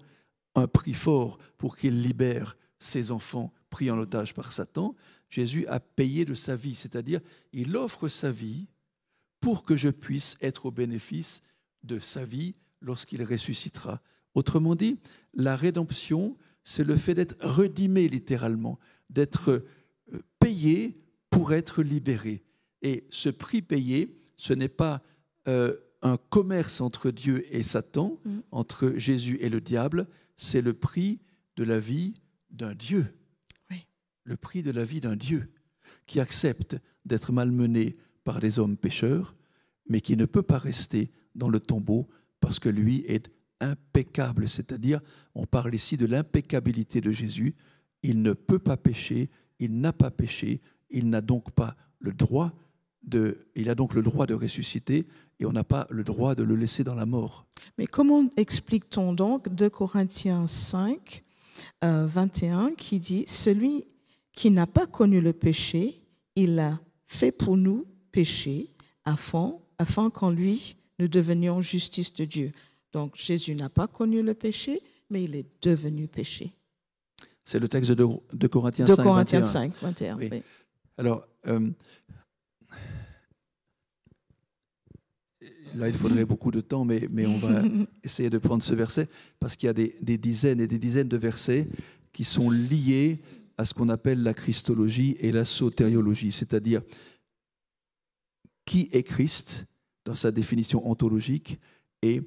un prix fort pour qu'il libère ses enfants pris en otage par Satan. Jésus a payé de sa vie, c'est-à-dire il offre sa vie pour que je puisse être au bénéfice de sa vie lorsqu'il ressuscitera. Autrement dit, la rédemption, c'est le fait d'être redimé littéralement, d'être euh, payé pour être libéré. Et ce prix payé, ce n'est pas euh, un commerce entre Dieu et Satan, mm. entre Jésus et le diable, c'est le prix de la vie d'un Dieu. Le prix de la vie d'un Dieu qui accepte d'être malmené par des hommes pécheurs, mais qui ne peut pas rester dans le tombeau parce que lui est impeccable. C'est-à-dire, on parle ici de l'impeccabilité de Jésus. Il ne peut pas pécher, il n'a pas péché, il n'a donc pas le droit de, il a donc le droit de ressusciter et on n'a pas le droit de le laisser dans la mort. Mais comment explique-t-on donc 2 Corinthiens 5, 21 euh, qui dit Celui qui n'a pas connu le péché, il a fait pour nous pécher afin, afin qu'en lui nous devenions justice de Dieu. Donc Jésus n'a pas connu le péché, mais il est devenu péché. C'est le texte de, de Corinthiens 5, Corinthiens 5, 21. Alors, euh, là, il faudrait beaucoup de temps, mais, mais on va essayer de prendre ce verset, parce qu'il y a des, des, dizaines et des dizaines de versets qui sont liés à ce qu'on appelle la christologie et la sotériologie, c'est-à-dire qui est Christ dans sa définition ontologique et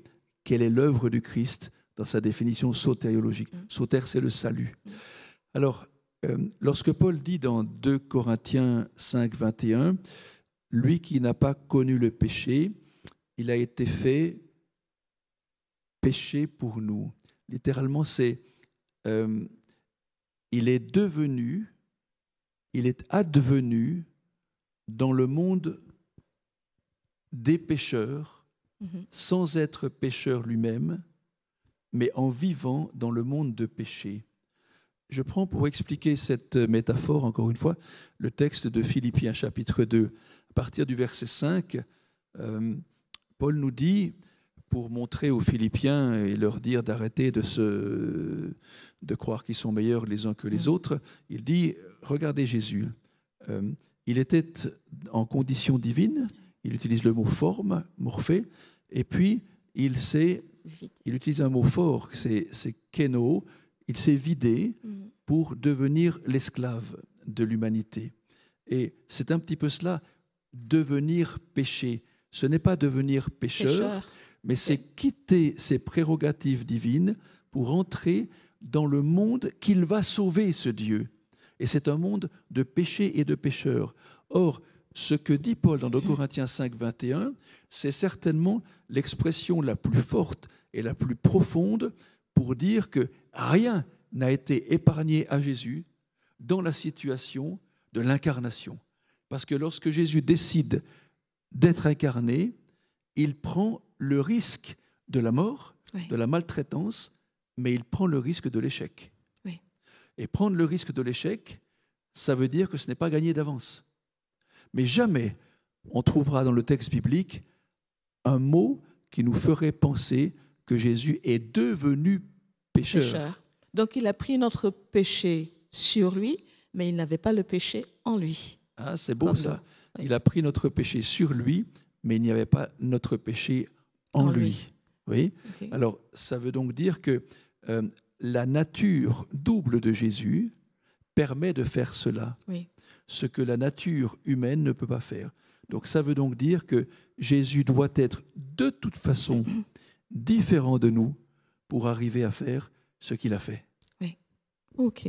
quelle est l'œuvre du Christ dans sa définition sotériologique. Soter, c'est le salut. Alors, lorsque Paul dit dans 2 Corinthiens 5, 21, lui qui n'a pas connu le péché, il a été fait péché pour nous. Littéralement, c'est euh, il est devenu, il est advenu dans le monde des pécheurs, mm-hmm. sans être pécheur lui-même, mais en vivant dans le monde de péché. Je prends pour expliquer cette métaphore, encore une fois, le texte de Philippiens chapitre 2. À partir du verset 5, euh, Paul nous dit, pour montrer aux Philippiens et leur dire d'arrêter de, se, de croire qu'ils sont meilleurs les uns que les autres, il dit, regardez Jésus, euh, il était en condition divine, il utilise le mot forme, morphé, et puis il, il utilise un mot fort, c'est keno, il s'est vidé mm. pour devenir l'esclave de l'humanité. Et c'est un petit peu cela, devenir péché. Ce n'est pas devenir pécheur, mais c'est quitter ses prérogatives divines pour entrer dans le monde qu'il va sauver, ce Dieu. Et c'est un monde de péché et de pécheurs. Or, ce que dit Paul dans 2 Corinthiens 5, 21, c'est certainement l'expression la plus forte et la plus profonde pour dire que rien n'a été épargné à Jésus dans la situation de l'incarnation. Parce que lorsque Jésus décide d'être incarné, il prend le risque de la mort, de la maltraitance, mais il prend le risque de l'échec. Et prendre le risque de l'échec, ça veut dire que ce n'est pas gagné d'avance. Mais jamais on trouvera dans le texte biblique un mot qui nous ferait penser que Jésus est devenu pécheur. Donc il a pris notre péché sur lui, mais il n'avait pas le péché en lui. Ah, c'est beau ça. Il a pris notre péché sur lui, mais il n'y avait pas notre péché en, lui. Oui. Alors, ça veut donc dire que euh, la nature double de Jésus permet de faire cela. Ce que la nature humaine ne peut pas faire. Donc, ça veut donc dire que Jésus doit être de toute façon différent de nous pour arriver à faire ce qu'il a fait. Oui. OK.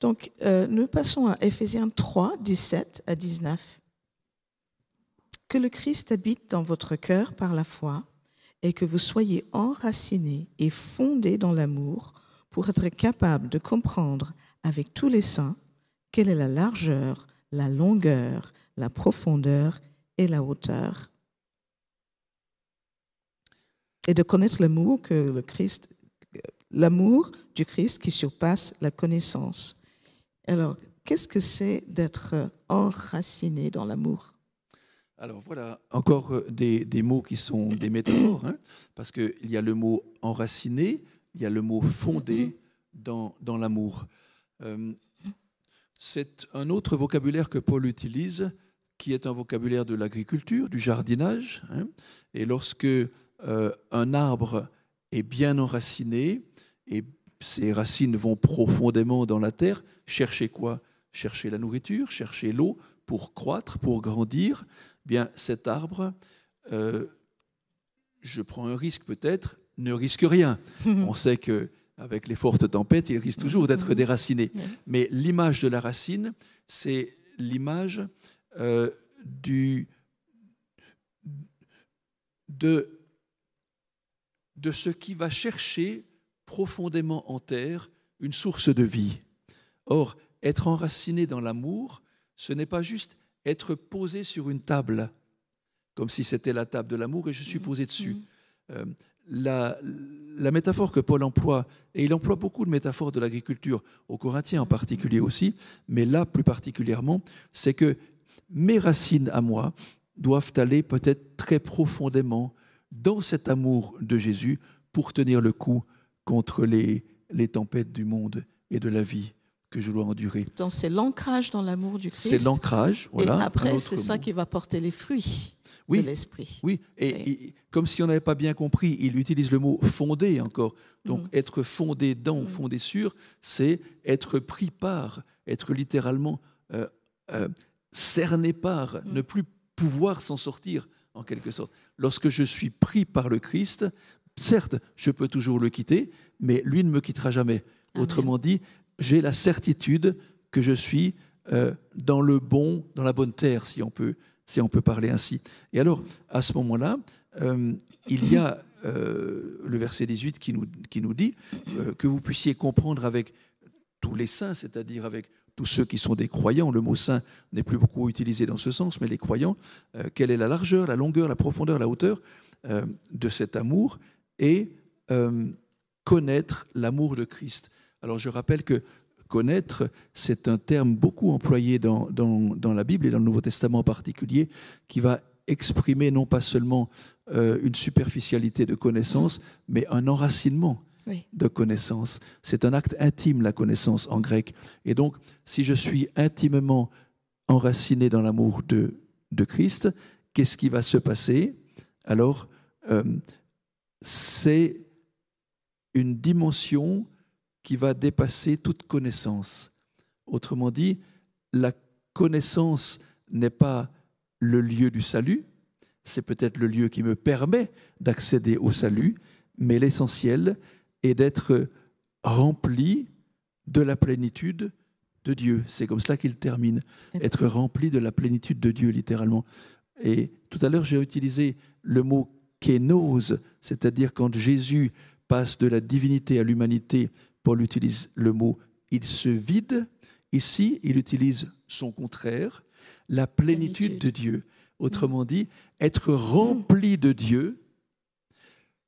Donc, euh, nous passons à Ephésiens 3, 17 à 19. Que le Christ habite dans votre cœur par la foi et que vous soyez enracinés et fondés dans l'amour pour être capables de comprendre avec tous les saints quelle est la largeur, la longueur, la profondeur et la hauteur. Et de connaître l'amour que le Christ l'amour du Christ qui surpasse la connaissance. Alors, qu'est-ce que c'est d'être enraciné dans l'amour? Alors voilà, encore euh, des, mots qui sont des métaphores, hein, parce qu'il y a le mot enraciné, il y a le mot fondé dans, dans l'amour. Euh, c'est un autre vocabulaire que Paul utilise, qui est un vocabulaire de l'agriculture, du jardinage. Hein, et lorsque euh, un arbre est bien enraciné, et ses racines vont profondément dans la terre. Chercher quoi? Chercher la nourriture, chercher l'eau pour croître, pour grandir. Bien, cet arbre, euh, je prends un risque peut-être, ne risque rien. On sait que avec les fortes tempêtes, il risque toujours d'être déraciné. Mais l'image de la racine, c'est l'image euh, du de, de ce qui va chercher profondément en terre une source de vie. Or, être enraciné dans l'amour, ce n'est pas juste être posé sur une table, comme si c'était la table de l'amour et je suis posé dessus. Mm-hmm. Euh, la, la, métaphore que Paul emploie, et il emploie beaucoup de métaphores de l'agriculture, aux Corinthiens en particulier aussi, mais là plus particulièrement, c'est que mes racines à moi doivent aller peut-être très profondément dans cet amour de Jésus pour tenir le coup contre les, les tempêtes du monde et de la vie que je dois endurer. Donc c'est l'ancrage dans l'amour du Christ. C'est l'ancrage, voilà. Et après, c'est ça qui va porter les fruits oui, de l'esprit. Oui, et, comme si on n'avait pas bien compris, il utilise le mot fondé encore. Donc mm. être fondé dans, mm. fondé sur, c'est être pris par, être littéralement euh, euh, cerné par, mm. ne plus pouvoir s'en sortir en quelque sorte. Lorsque je suis pris par le Christ, Certes, je peux toujours le quitter, mais lui ne me quittera jamais. Autrement dit, j'ai la certitude que je suis euh, dans le bon, dans la bonne terre, si on peut, si on peut parler ainsi. Et alors, à ce moment-là, euh, il y a euh, le verset 18 qui nous, qui nous dit que vous puissiez comprendre avec tous les saints, c'est-à-dire avec tous ceux qui sont des croyants, le mot saint n'est plus beaucoup utilisé dans ce sens, mais les croyants, quelle est la largeur, la longueur, la profondeur, la hauteur de cet amour et euh, connaître l'amour de Christ? Alors je rappelle que connaître, c'est un terme beaucoup employé dans, dans, la Bible et dans le Nouveau Testament en particulier, qui va exprimer non pas seulement euh, une superficialité de connaissance, mais un enracinement de connaissance. C'est un acte intime, la connaissance en grec. Et donc, si je suis intimement enraciné dans l'amour de, de Christ, qu'est-ce qui va se passer? Alors, euh, c'est une dimension qui va dépasser toute connaissance. Autrement dit, la connaissance n'est pas le lieu du salut, c'est peut-être le lieu qui me permet d'accéder au salut, mais l'essentiel est d'être rempli de la plénitude de Dieu. C'est comme cela qu'il termine, être rempli de la plénitude de Dieu, littéralement. Et tout à l'heure, j'ai utilisé le mot kénose, c'est-à-dire quand Jésus passe de la divinité à l'humanité, Paul utilise le mot il se vide. Ici, il utilise son contraire, la plénitude de Dieu. Autrement dit, être rempli de Dieu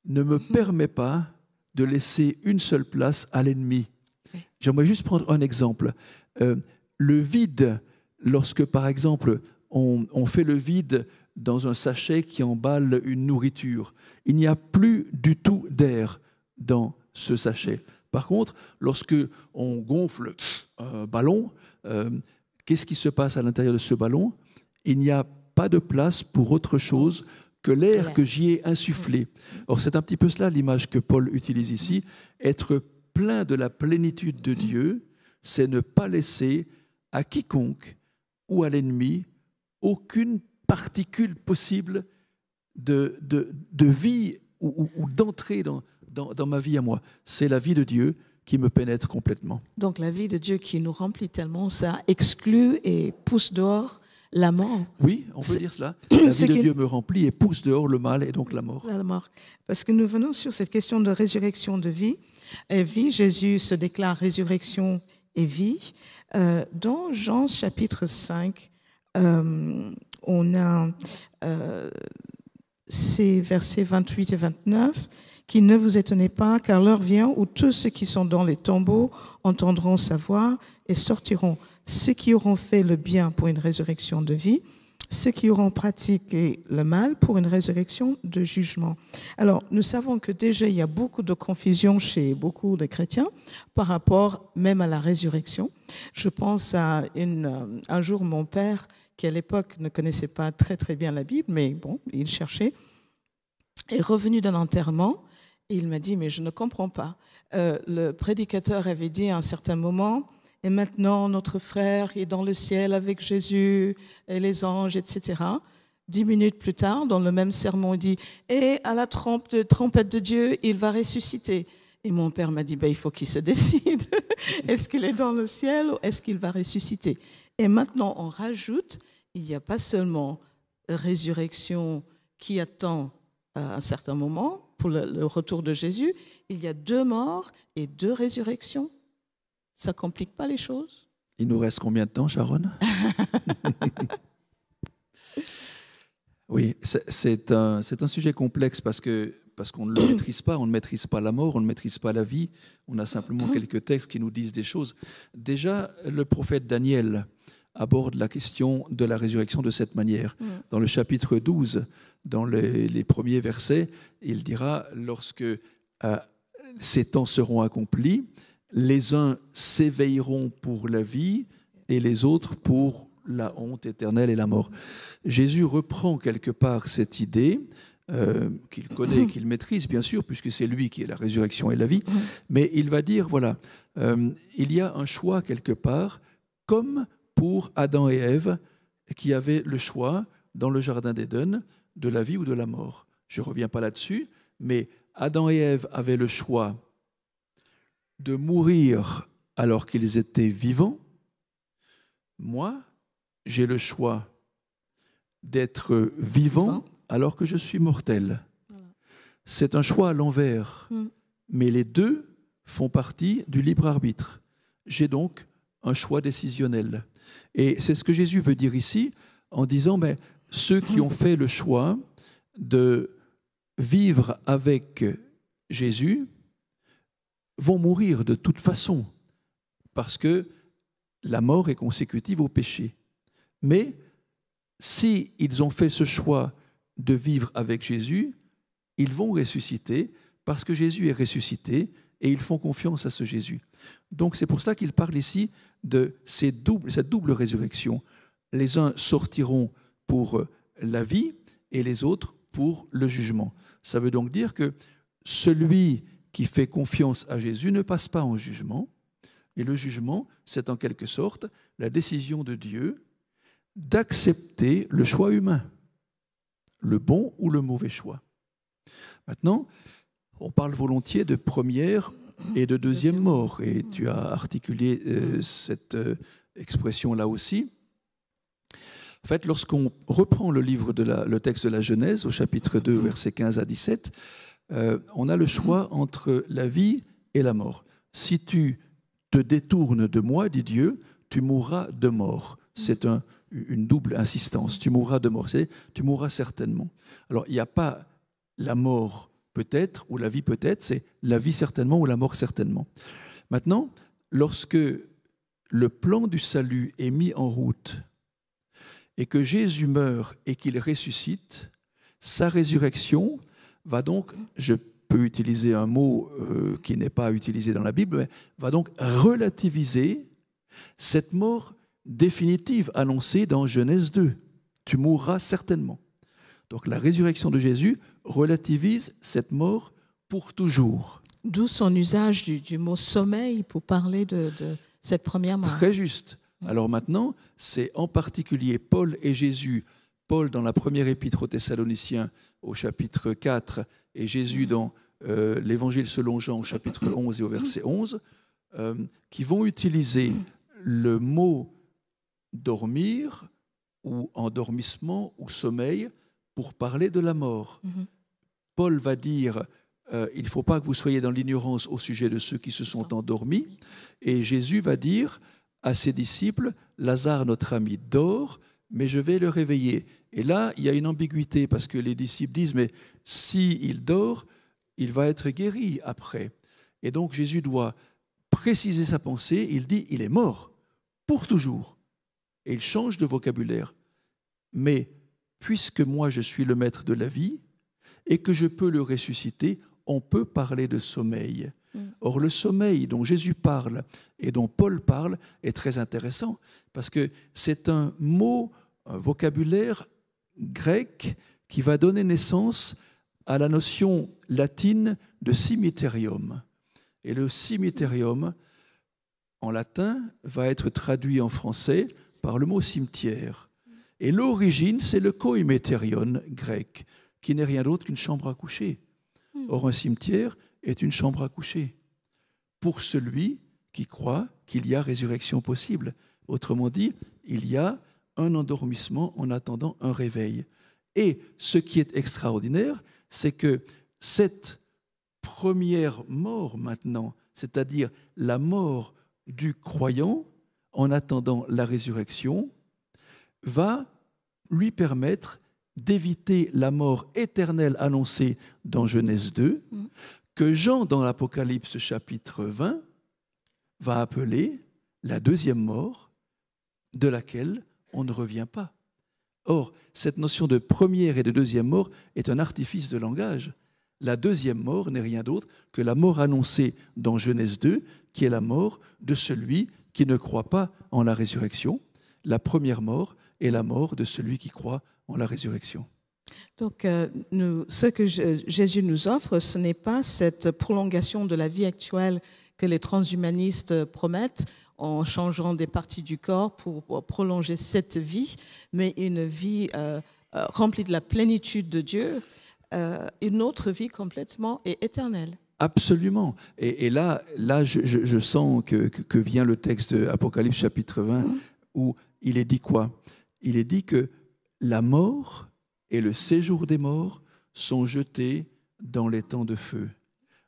ne me permet pas de laisser une seule place à l'ennemi. J'aimerais juste prendre un exemple. Euh, le vide, lorsque par exemple on, on, fait le vide dans un sachet qui emballe une nourriture, il n'y a plus du tout d'air dans ce sachet. Par contre, lorsque on gonfle un ballon, euh, qu'est-ce qui se passe à l'intérieur de ce ballon? Il n'y a pas de place pour autre chose que l'air que j'y ai insufflé. Or, c'est un petit peu cela l'image que Paul utilise ici. Être plein de la plénitude de Dieu, c'est ne pas laisser à quiconque ou à l'ennemi aucune particule possible de, de, de vie ou, ou, d'entrée dans, dans, dans ma vie à moi. C'est la vie de Dieu qui me pénètre complètement. Donc la vie de Dieu qui nous remplit tellement, ça exclut et pousse dehors la mort. Oui, on peut dire cela. La vie de Dieu me remplit et pousse dehors le mal et donc la mort. La mort. Parce que nous venons sur cette question de résurrection de vie. Et vie, Jésus se déclare résurrection et vie. Euh, dans Jean chapitre 5, euh, on a euh, ces versets 28 et 29 qui ne vous étonnez pas, car l'heure vient où tous ceux qui sont dans les tombeaux entendront sa voix et sortiront ceux qui auront fait le bien pour une résurrection de vie, ceux qui auront pratiqué le mal pour une résurrection de jugement. Alors, nous savons que déjà, il y a beaucoup de confusion chez beaucoup de chrétiens par rapport même à la résurrection. Je pense à une, un jour, mon père, qui à l'époque ne connaissait pas très très bien la Bible, mais bon, il cherchait, est revenu d'un enterrement et il m'a dit, mais je ne comprends pas. Euh, le prédicateur avait dit à un certain moment, et maintenant notre frère est dans le ciel avec Jésus et les anges, etc. Dix minutes plus tard, dans le même sermon, il dit Et à la trompette de Dieu, il va ressusciter. Et mon père m'a dit ben, Il faut qu'il se décide. est-ce qu'il est dans le ciel ou est-ce qu'il va ressusciter? Et maintenant, on rajoute il n'y a pas seulement résurrection qui attend à un certain moment pour le retour de Jésus, il y a deux morts et deux résurrections. Ça ne complique pas les choses? Il nous reste combien de temps, Sharon? Oui, c'est un, un, sujet complexe parce que parce qu'on ne le maîtrise pas, on ne maîtrise pas la mort, on ne maîtrise pas la vie, on a simplement quelques textes qui nous disent des choses. Déjà, le prophète Daniel aborde la question de la résurrection de cette manière. Dans le chapitre 12, dans les, les premiers versets, il dira, lorsque euh, ces temps seront accomplis, les uns s'éveilleront pour la vie et les autres pour la honte éternelle et la mort. Jésus reprend quelque part cette idée euh, qu'il connaît, qu'il maîtrise, bien sûr, puisque c'est lui qui est la résurrection et la vie, mais il va dire, voilà, euh, il y a un choix quelque part, comme pour Adam et Ève, qui avaient le choix dans le Jardin d'Éden de la vie ou de la mort. Je ne reviens pas là-dessus, mais Adam et Ève avaient le choix de mourir alors qu'ils étaient vivants, moi, j'ai le choix d'être vivant alors que je suis mortel. C'est un choix à l'envers, mm. mais les deux font partie du libre arbitre. J'ai donc un choix décisionnel. Et c'est ce que Jésus veut dire ici en disant, mais ceux qui ont fait le choix de vivre avec Jésus, vont mourir de toute façon, parce que la mort est consécutive au péché. Mais si ils ont fait ce choix de vivre avec Jésus, ils vont ressusciter parce que Jésus est ressuscité et ils font confiance à ce Jésus. Donc c'est pour cela qu'il parle ici de cette double résurrection. Les uns sortiront pour la vie et les autres pour le jugement. Ça veut donc dire que celui qui fait confiance à Jésus ne passe pas en jugement. Et le jugement, c'est en quelque sorte la décision de Dieu d'accepter le choix humain, le bon ou le mauvais choix. Maintenant, on parle volontiers de première et de deuxième mort, et tu as articulé euh, cette euh, expression là aussi. En fait, lorsqu'on reprend le livre de le texte de la Genèse au chapitre 2, versets 15 à 17, euh, on a le choix entre la vie et la mort. Si tu te détournes de moi, dit Dieu, tu mourras de mort. C'est une double insistance. Tu mourras de mort. C'est tu mourras certainement. Alors, il n'y a pas la mort peut-être ou la vie peut-être, c'est la vie certainement ou la mort certainement. Maintenant, lorsque le plan du salut est mis en route et que Jésus meurt et qu'il ressuscite, sa résurrection va donc, je peux utiliser un mot euh, qui n'est pas utilisé dans la Bible, mais va donc relativiser cette mort définitive annoncée dans Genèse 2. Tu mourras certainement. Donc la résurrection de Jésus relativise cette mort pour toujours. D'où son usage du, mot sommeil pour parler de, de cette première mort. Très juste. Alors maintenant, c'est en particulier Paul et Jésus. Paul dans la première épître aux Thessaloniciens au chapitre 4 et Jésus dans euh, l'Évangile selon Jean au chapitre 11 et au verset 11, euh, qui vont utiliser le mot dormir ou endormissement ou sommeil pour parler de la mort. Mhm. Paul va dire euh, il ne faut pas que vous soyez dans l'ignorance au sujet de ceux qui se sont endormis. Et Jésus va dire à ses disciples, Lazare, notre ami, dort, mais je vais le réveiller. Et là, il y a une ambiguïté parce que les disciples disent, mais s'il il dort, il va être guéri après. Et donc Jésus doit préciser sa pensée. Il dit, il est mort pour toujours. Et il change de vocabulaire. Mais puisque moi je suis le maître de la vie et que je peux le ressusciter, on peut parler de sommeil. Mm. Or, le sommeil dont Jésus parle et dont Paul parle est très intéressant parce que c'est un mot, un vocabulaire grec qui va donner naissance à la notion latine de cimiterium. Et le cimiterium, en latin, va être traduit en français par le mot cimetière. Et l'origine, c'est le koimeterion grec, qui n'est rien d'autre qu'une chambre à coucher. Hmm. Or, un cimetière est une chambre à coucher pour celui qui croit qu'il y a résurrection possible. Autrement dit, il y a un endormissement en attendant un réveil. Et ce qui est extraordinaire, c'est que cette première mort maintenant, c'est-à-dire la mort du croyant en attendant la résurrection, va lui permettre d'éviter la mort éternelle annoncée dans Genèse 2, mm. que Jean, dans l'Apocalypse chapitre 20, va appeler la deuxième mort, de laquelle on ne revient pas. Or, cette notion de première et de deuxième mort est un artifice de langage. La deuxième mort n'est rien d'autre que la mort annoncée dans Genèse 2, qui est la mort de celui qui ne croit pas en la résurrection. La première mort est la mort de celui qui croit en la résurrection. Donc, euh, ce que Jésus nous offre, ce n'est pas cette prolongation de la vie actuelle que les transhumanistes promettent en changeant des parties du corps pour, prolonger cette vie, mais une vie euh, euh, remplie de la plénitude de Dieu, une autre vie complètement et éternelle. Absolument. Et, là, là je, sens que, que, vient le texte d'Apocalypse chapitre 20, mmh. où il est dit quoi? Il est dit que la mort et le séjour des morts sont jetés dans les temps de feu.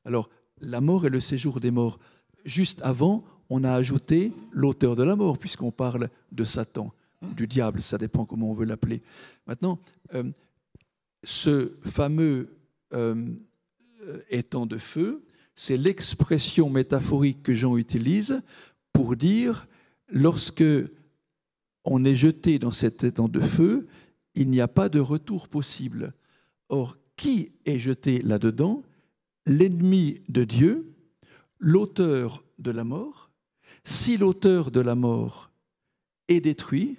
Alors, la mort et le séjour des morts, juste avant, on a ajouté l'auteur de la mort, puisqu'on parle de Satan, du diable, ça dépend comment on veut l'appeler. Maintenant, euh, ce fameux euh, étang de feu, c'est l'expression métaphorique que Jean utilise pour dire, lorsque on est jeté dans cet étang de feu, il n'y a pas de retour possible. Or, qui est jeté là-dedans? L'ennemi de Dieu, l'auteur de la mort. Si l'auteur de la mort est détruit,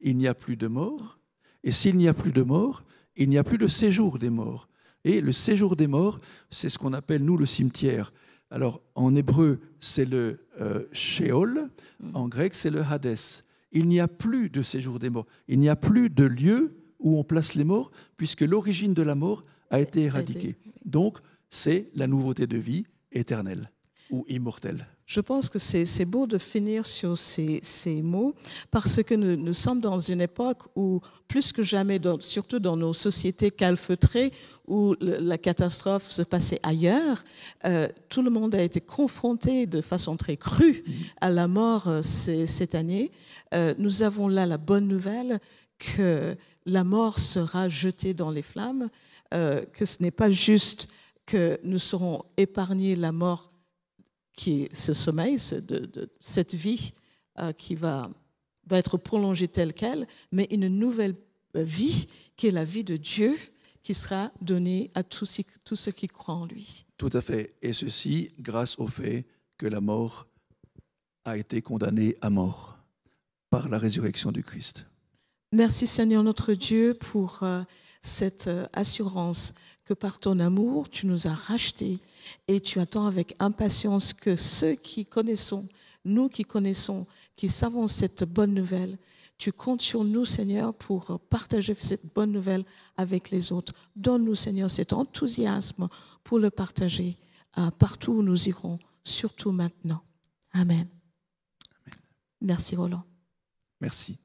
il n'y a plus de mort. Et s'il n'y a plus de mort, il n'y a plus de séjour des morts. Et le séjour des morts, c'est ce qu'on appelle, nous, le cimetière. Alors, en hébreu, c'est le euh, Sheol, en grec, c'est le Hadès. Il n'y a plus de séjour des morts. Il n'y a plus de lieu où on place les morts, puisque l'origine de la mort a été éradiquée. Donc, c'est la nouveauté de vie éternelle ou immortelle. Je pense que c'est beau de finir sur ces, mots parce que nous, sommes dans une époque où, plus que jamais, surtout dans nos sociétés calfeutrées, où la catastrophe se passait ailleurs, euh, tout le monde a été confronté de façon très crue à la mort euh, cette année. Euh, nous avons là la bonne nouvelle que la mort sera jetée dans les flammes, que ce n'est pas juste que nous serons épargnés la mort qui est ce sommeil, de, cette vie euh, qui va, va, être prolongée telle qu'elle, mais une nouvelle euh, vie qui est la vie de Dieu qui sera donnée à tous, tous ceux qui croient en lui. Tout à fait. Et ceci grâce au fait que la mort a été condamnée à mort par la résurrection du Christ. Merci Seigneur notre Dieu pour euh, cette assurance que par ton amour, tu nous as rachetés et tu attends avec impatience que ceux qui connaissons, nous qui connaissons, qui savons cette bonne nouvelle, tu comptes sur nous, Seigneur, pour partager cette bonne nouvelle avec les autres. Donne-nous, Seigneur, cet enthousiasme pour le partager euh, partout où nous irons, surtout maintenant. Amen. Merci, Roland. Merci.